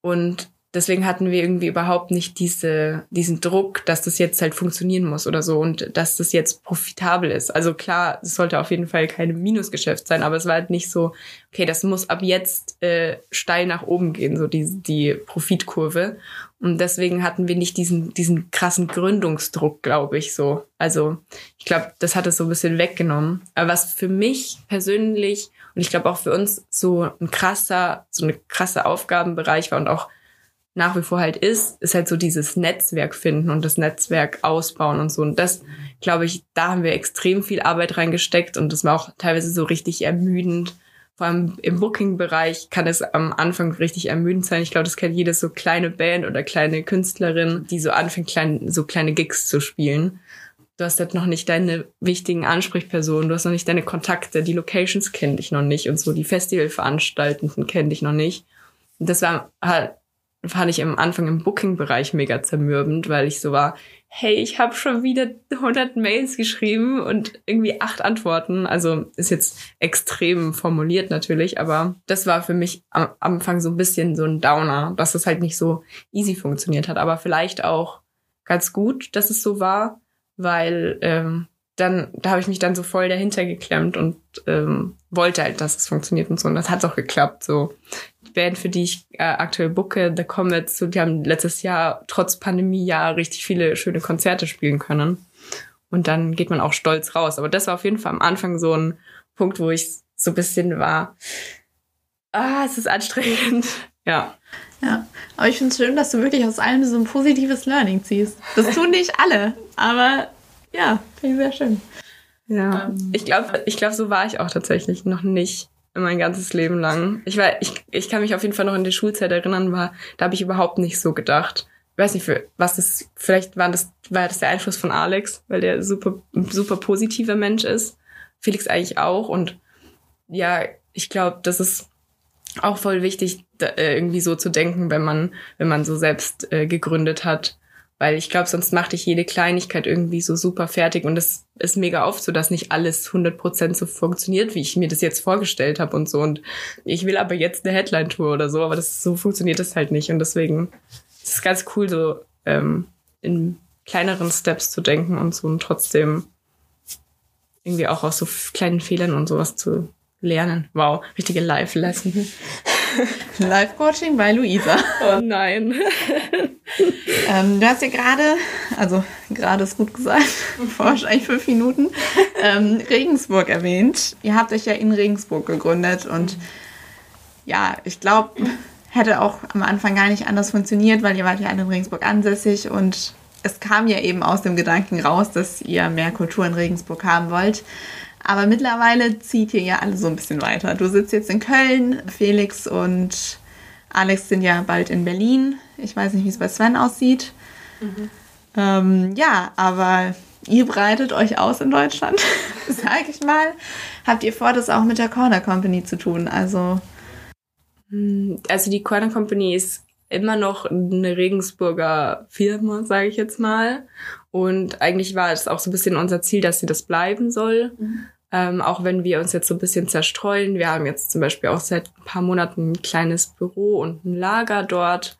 Und deswegen hatten wir irgendwie überhaupt nicht diese, diesen Druck, dass das jetzt halt funktionieren muss oder so und dass das jetzt profitabel ist. Also klar, es sollte auf jeden Fall kein Minusgeschäft sein, aber es war halt nicht so, okay, das muss ab jetzt äh, steil nach oben gehen, so die, die Profitkurve. Und deswegen hatten wir nicht diesen, diesen krassen Gründungsdruck, glaube ich, so. Also ich glaube, das hat es so ein bisschen weggenommen. Aber was für mich persönlich und ich glaube auch für uns so ein krasser, so eine krasse Aufgabenbereich war und auch nach wie vor halt ist, ist halt so dieses Netzwerk finden und das Netzwerk ausbauen und so. Und das, glaube ich, da haben wir extrem viel Arbeit reingesteckt und das war auch teilweise so richtig ermüdend. Vor allem im Booking-Bereich kann es am Anfang richtig ermüdend sein. Ich glaube, das kennt jedes so kleine Band oder kleine Künstlerin, die so anfängt, klein, so kleine Gigs zu spielen. Du hast halt noch nicht deine wichtigen Ansprechpersonen, du hast noch nicht deine Kontakte, die Locations kennen dich noch nicht und so, die Festivalveranstaltenden kennen dich noch nicht. Und das war halt fand ich am Anfang im Booking-Bereich mega zermürbend, weil ich so war, hey, ich habe schon wieder 100 Mails geschrieben und irgendwie acht Antworten. Also ist jetzt extrem formuliert natürlich, aber das war für mich am Anfang so ein bisschen so ein Downer, dass es halt nicht so easy funktioniert hat. Aber vielleicht auch ganz gut, dass es so war, weil ähm, dann, da habe ich mich dann so voll dahinter geklemmt und ähm, wollte halt, dass es funktioniert und so. Und das hat auch geklappt. So Band, für die ich äh, aktuell booke, The Comets, so, die haben letztes Jahr trotz Pandemie ja richtig viele schöne Konzerte spielen können. Und dann geht man auch stolz raus. Aber das war auf jeden Fall am Anfang so ein Punkt, wo ich so ein bisschen war, ah, es ist anstrengend. Ja. Ja, aber ich finde es schön, dass du wirklich aus allem so ein positives Learning ziehst. Das tun nicht alle, aber ja, finde ich sehr schön. Ja, ähm. ich glaube, ich glaube, so war ich auch tatsächlich noch nicht mein ganzes Leben lang. Ich war, ich, ich kann mich auf jeden Fall noch in die Schulzeit erinnern, war, da habe ich überhaupt nicht so gedacht. Ich weiß nicht, für was das, vielleicht war das, war das der Einfluss von Alex, weil der super, super positiver Mensch ist. Felix eigentlich auch. Und ja, ich glaube, das ist auch voll wichtig, da, äh, irgendwie so zu denken, wenn man, wenn man so selbst äh, gegründet hat. Weil ich glaube, sonst macht dich jede Kleinigkeit irgendwie so super fertig und es ist mega oft so, dass nicht alles 100% so funktioniert, wie ich mir das jetzt vorgestellt habe und so. Und ich will aber jetzt eine Headline-Tour oder so, aber das so funktioniert das halt nicht. Und deswegen ist es ganz cool, so ähm, in kleineren Steps zu denken und so und trotzdem irgendwie auch aus so kleinen Fehlern und sowas zu lernen. Wow, richtige Live-Lesson. Live-Coaching bei Luisa. Oh nein. ähm, du hast ja gerade, also gerade ist gut gesagt, vor wahrscheinlich fünf Minuten, ähm, Regensburg erwähnt. Ihr habt euch ja in Regensburg gegründet und ja, ich glaube, hätte auch am Anfang gar nicht anders funktioniert, weil ihr wart ja alle in Regensburg ansässig und es kam ja eben aus dem Gedanken raus, dass ihr mehr Kultur in Regensburg haben wollt. Aber mittlerweile zieht ihr ja alle so ein bisschen weiter. Du sitzt jetzt in Köln, Felix und Alex sind ja bald in Berlin. Ich weiß nicht, wie es bei Sven aussieht. Mhm. Ähm, ja, aber ihr breitet euch aus in Deutschland, sag ich mal. Habt ihr vor, das auch mit der Corner Company zu tun? Also. Also die Corner Company ist immer noch eine Regensburger Firma, sage ich jetzt mal. Und eigentlich war es auch so ein bisschen unser Ziel, dass sie das bleiben soll. Mhm. Ähm, auch wenn wir uns jetzt so ein bisschen zerstreuen. Wir haben jetzt zum Beispiel auch seit ein paar Monaten ein kleines Büro und ein Lager dort.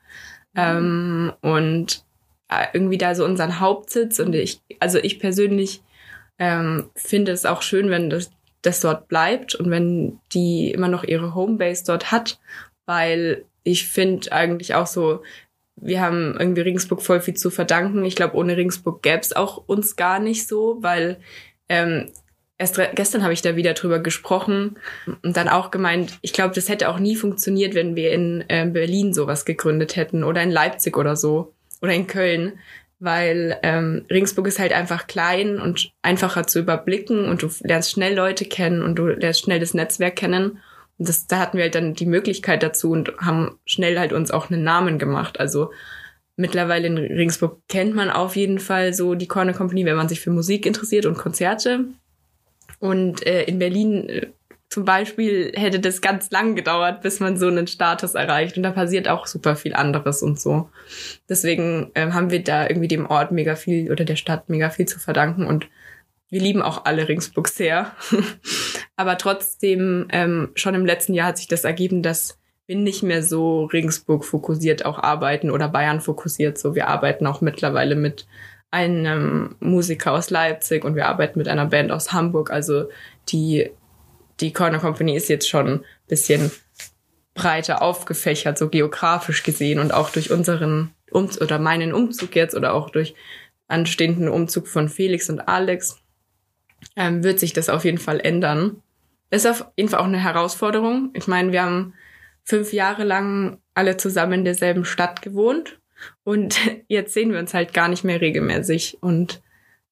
Mhm. Ähm, und äh, irgendwie da so unseren Hauptsitz. Und ich, also ich persönlich ähm, finde es auch schön, wenn das, das dort bleibt und wenn die immer noch ihre Homebase dort hat, weil ich finde eigentlich auch so, wir haben irgendwie Regensburg voll viel zu verdanken. Ich glaube, ohne Regensburg gäbe es auch uns gar nicht so, weil ähm, erst gestern habe ich da wieder drüber gesprochen und dann auch gemeint, ich glaube, das hätte auch nie funktioniert, wenn wir in äh, Berlin sowas gegründet hätten oder in Leipzig oder so oder in Köln, weil ähm, Regensburg ist halt einfach klein und einfacher zu überblicken und du lernst schnell Leute kennen und du lernst schnell das Netzwerk kennen. Das, da hatten wir halt dann die Möglichkeit dazu und haben schnell halt uns auch einen Namen gemacht. Also mittlerweile in Regensburg kennt man auf jeden Fall so die Corner Company, wenn man sich für Musik interessiert und Konzerte. Und äh, in Berlin äh, zum Beispiel hätte das ganz lang gedauert, bis man so einen Status erreicht. Und da passiert auch super viel anderes und so. Deswegen äh, haben wir da irgendwie dem Ort mega viel oder der Stadt mega viel zu verdanken. Und wir lieben auch alle Ringsburg sehr. Aber trotzdem, ähm, schon im letzten Jahr hat sich das ergeben, dass wir nicht mehr so Ringsburg fokussiert auch arbeiten oder Bayern fokussiert. So, wir arbeiten auch mittlerweile mit einem Musiker aus Leipzig und wir arbeiten mit einer Band aus Hamburg. Also die die Corner Company ist jetzt schon ein bisschen breiter aufgefächert, so geografisch gesehen und auch durch unseren um oder meinen Umzug jetzt oder auch durch anstehenden Umzug von Felix und Alex ähm, wird sich das auf jeden Fall ändern. ist auf jeden Fall auch eine Herausforderung. Ich meine, wir haben fünf Jahre lang alle zusammen in derselben Stadt gewohnt und jetzt sehen wir uns halt gar nicht mehr regelmäßig und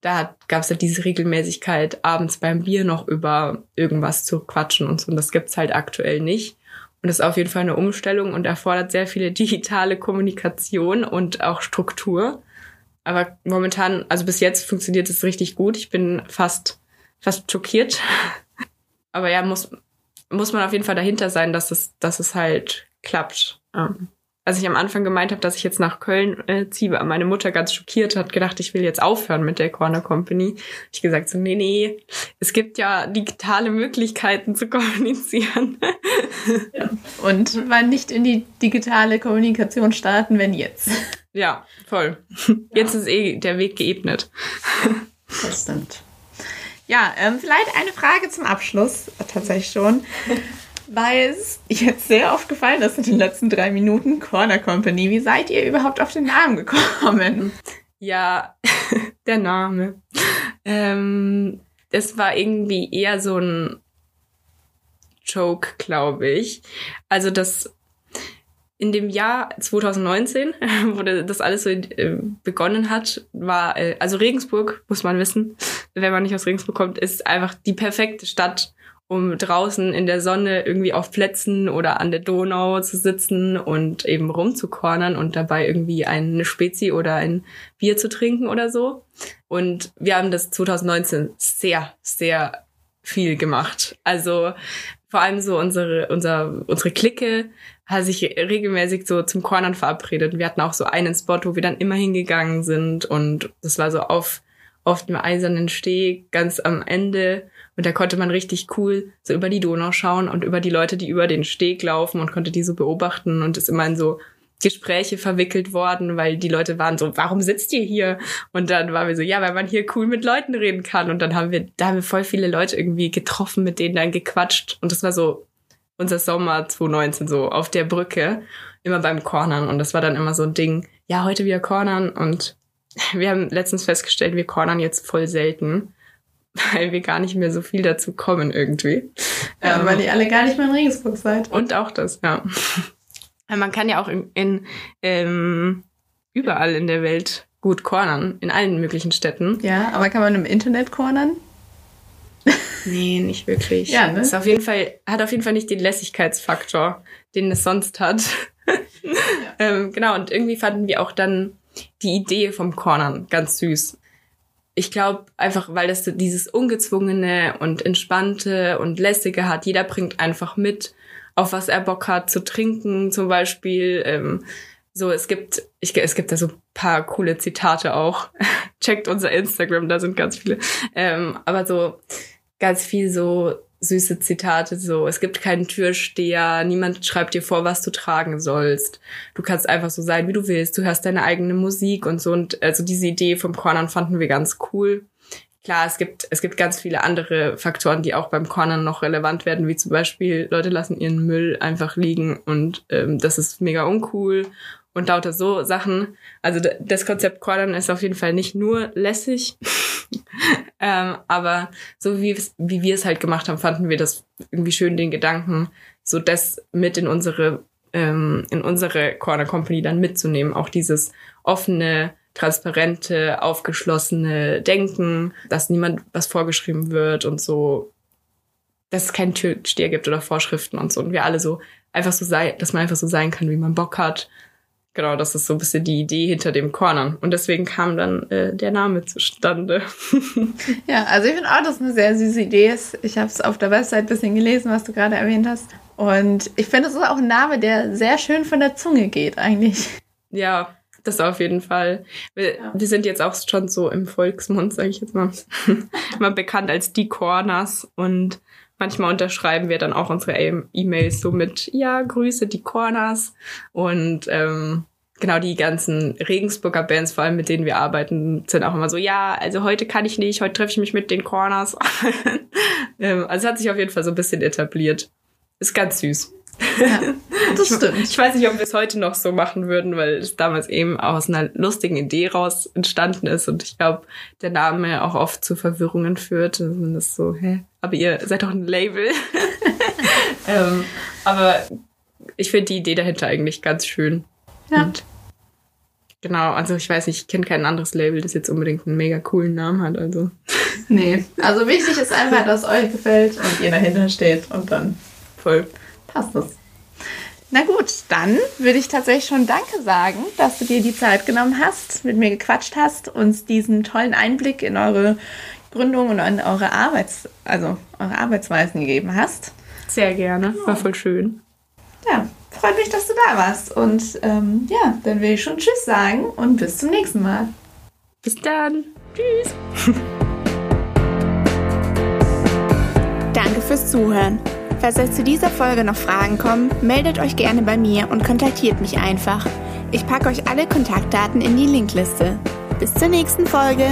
da gab es ja diese Regelmäßigkeit, abends beim Bier noch über irgendwas zu quatschen und so. Und das gibt's halt aktuell nicht. Und das ist auf jeden Fall eine Umstellung und erfordert sehr viele digitale Kommunikation und auch Struktur. Aber momentan, also bis jetzt funktioniert es richtig gut. Ich bin fast, fast schockiert. Aber ja, muss, muss man auf jeden Fall dahinter sein, dass es, dass es halt klappt. Ähm, als ich am Anfang gemeint habe, dass ich jetzt nach Köln äh, ziehe, war meine Mutter ganz schockiert, hat gedacht, ich will jetzt aufhören mit der Corner Company. Ich gesagt so, nee, nee, es gibt ja digitale Möglichkeiten zu kommunizieren. Ja. Und wann nicht in die digitale Kommunikation starten, wenn jetzt? Ja, voll. Jetzt ist eh der Weg geebnet. Das stimmt. Ja, ähm, vielleicht eine Frage zum Abschluss, tatsächlich schon weil es jetzt sehr aufgefallen ist in den letzten drei Minuten Corner Company. Wie seid ihr überhaupt auf den Namen gekommen? Ja, der Name. Ähm, es war irgendwie eher so ein Joke, glaube ich. Also das in dem Jahr 2019, wo das alles so äh, begonnen hat, war, äh, also Regensburg, muss man wissen, wenn man nicht aus Regensburg kommt, ist einfach die perfekte Stadt, um draußen in der Sonne irgendwie auf Plätzen oder an der Donau zu sitzen und eben rumzukornern und dabei irgendwie eine Spezi oder ein Bier zu trinken oder so. Und wir haben das 2019 sehr, sehr viel gemacht. Also vor allem so unsere, unser, unsere Clique hat sich regelmäßig so zum Cornern verabredet. Wir hatten auch so einen Spot, wo wir dann immer hingegangen sind und das war so auf, auf dem eisernen Steg ganz am Ende und da konnte man richtig cool so über die Donau schauen und über die Leute, die über den Steg laufen und konnte die so beobachten und ist immer in so Gespräche verwickelt worden, weil die Leute waren so, warum sitzt ihr hier? Und dann waren wir so, ja, weil man hier cool mit Leuten reden kann. Und dann haben wir, da haben wir voll viele Leute irgendwie getroffen, mit denen dann gequatscht. Und das war so unser Sommer 2019, so auf der Brücke, immer beim Cornern. Und das war dann immer so ein Ding, ja, heute wieder Cornern. Und wir haben letztens festgestellt, wir cornern jetzt voll selten weil wir gar nicht mehr so viel dazu kommen irgendwie. Ja, ähm, weil ihr alle gar nicht mehr in Regensburg seid. Und auch das, ja. Man kann ja auch in, in ähm, überall in der Welt gut cornern in allen möglichen Städten. Ja, aber kann man im Internet cornern? Nee, nicht wirklich. Ja, ne? Ist auf jeden Fall, hat auf jeden Fall nicht den Lässigkeitsfaktor, den es sonst hat. ähm, genau, und irgendwie fanden wir auch dann die Idee vom Cornern ganz süß. Ich glaube einfach, weil das dieses ungezwungene und entspannte und lässige hat. Jeder bringt einfach mit, auf was er Bock hat zu trinken, zum Beispiel. Ähm, so, es gibt, ich, es gibt da so paar coole Zitate auch. Checkt unser Instagram, da sind ganz viele. Ähm, aber so ganz viel so süße Zitate, so, es gibt keinen Türsteher, niemand schreibt dir vor, was du tragen sollst. Du kannst einfach so sein, wie du willst, du hörst deine eigene Musik und so. Und also diese Idee vom Cornern fanden wir ganz cool. Klar, es gibt, es gibt ganz viele andere Faktoren, die auch beim Cornern noch relevant werden, wie zum Beispiel, Leute lassen ihren Müll einfach liegen und ähm, das ist mega uncool und lauter so Sachen. Also das Konzept Cornern ist auf jeden Fall nicht nur lässig, ähm, aber so wie, wie wir es halt gemacht haben, fanden wir das irgendwie schön, den Gedanken, so das mit in unsere, ähm, in unsere Corner Company dann mitzunehmen. Auch dieses offene, transparente, aufgeschlossene Denken, dass niemand was vorgeschrieben wird und so, dass es keinen Türsteher gibt oder Vorschriften und so. Und wir alle so einfach so sein, dass man einfach so sein kann, wie man Bock hat Genau, das ist so ein bisschen die Idee hinter dem Cornern. Und deswegen kam dann äh, der Name zustande. ja, also ich finde auch, dass eine sehr süße Idee ist. Ich habe es auf der Website ein bisschen gelesen, was du gerade erwähnt hast. Und ich finde, es ist auch ein Name, der sehr schön von der Zunge geht, eigentlich. Ja, das auf jeden Fall. Wir, ja. wir sind jetzt auch schon so im Volksmund, sage ich jetzt mal, mal bekannt als die Corners. Und manchmal unterschreiben wir dann auch unsere E-Mails so mit, ja, Grüße, die Corners. Und ähm, genau die ganzen Regensburger Bands, vor allem mit denen wir arbeiten, sind auch immer so, ja, also heute kann ich nicht, heute treffe ich mich mit den Corners. ähm, also es hat sich auf jeden Fall so ein bisschen etabliert. Ist ganz süß. Ja, das stimmt. Ich, ich weiß nicht, ob wir es heute noch so machen würden, weil es damals eben aus einer lustigen Idee raus entstanden ist und ich glaube, der Name auch oft zu Verwirrungen führt. Und das so, hä? Aber ihr seid doch ein Label. ähm, aber ich finde die Idee dahinter eigentlich ganz schön. Ja. Und genau, also ich weiß nicht, ich kenne kein anderes Label, das jetzt unbedingt einen mega coolen Namen hat. Also. Nee, also wichtig ist einfach, dass euch gefällt und ihr dahinter steht und dann voll passt es. Na gut, dann würde ich tatsächlich schon Danke sagen, dass du dir die Zeit genommen hast, mit mir gequatscht hast, uns diesen tollen Einblick in eure Gründung und in eure Arbeits, also eure Arbeitsweisen gegeben hast. Sehr gerne, war voll schön. Ja, freut mich, dass du da warst. Und ähm, ja, dann will ich schon Tschüss sagen und bis zum nächsten Mal. Bis dann. Tschüss. Danke fürs Zuhören. Falls euch zu dieser Folge noch Fragen kommen, meldet euch gerne bei mir und kontaktiert mich einfach. Ich packe euch alle Kontaktdaten in die Linkliste. Bis zur nächsten Folge.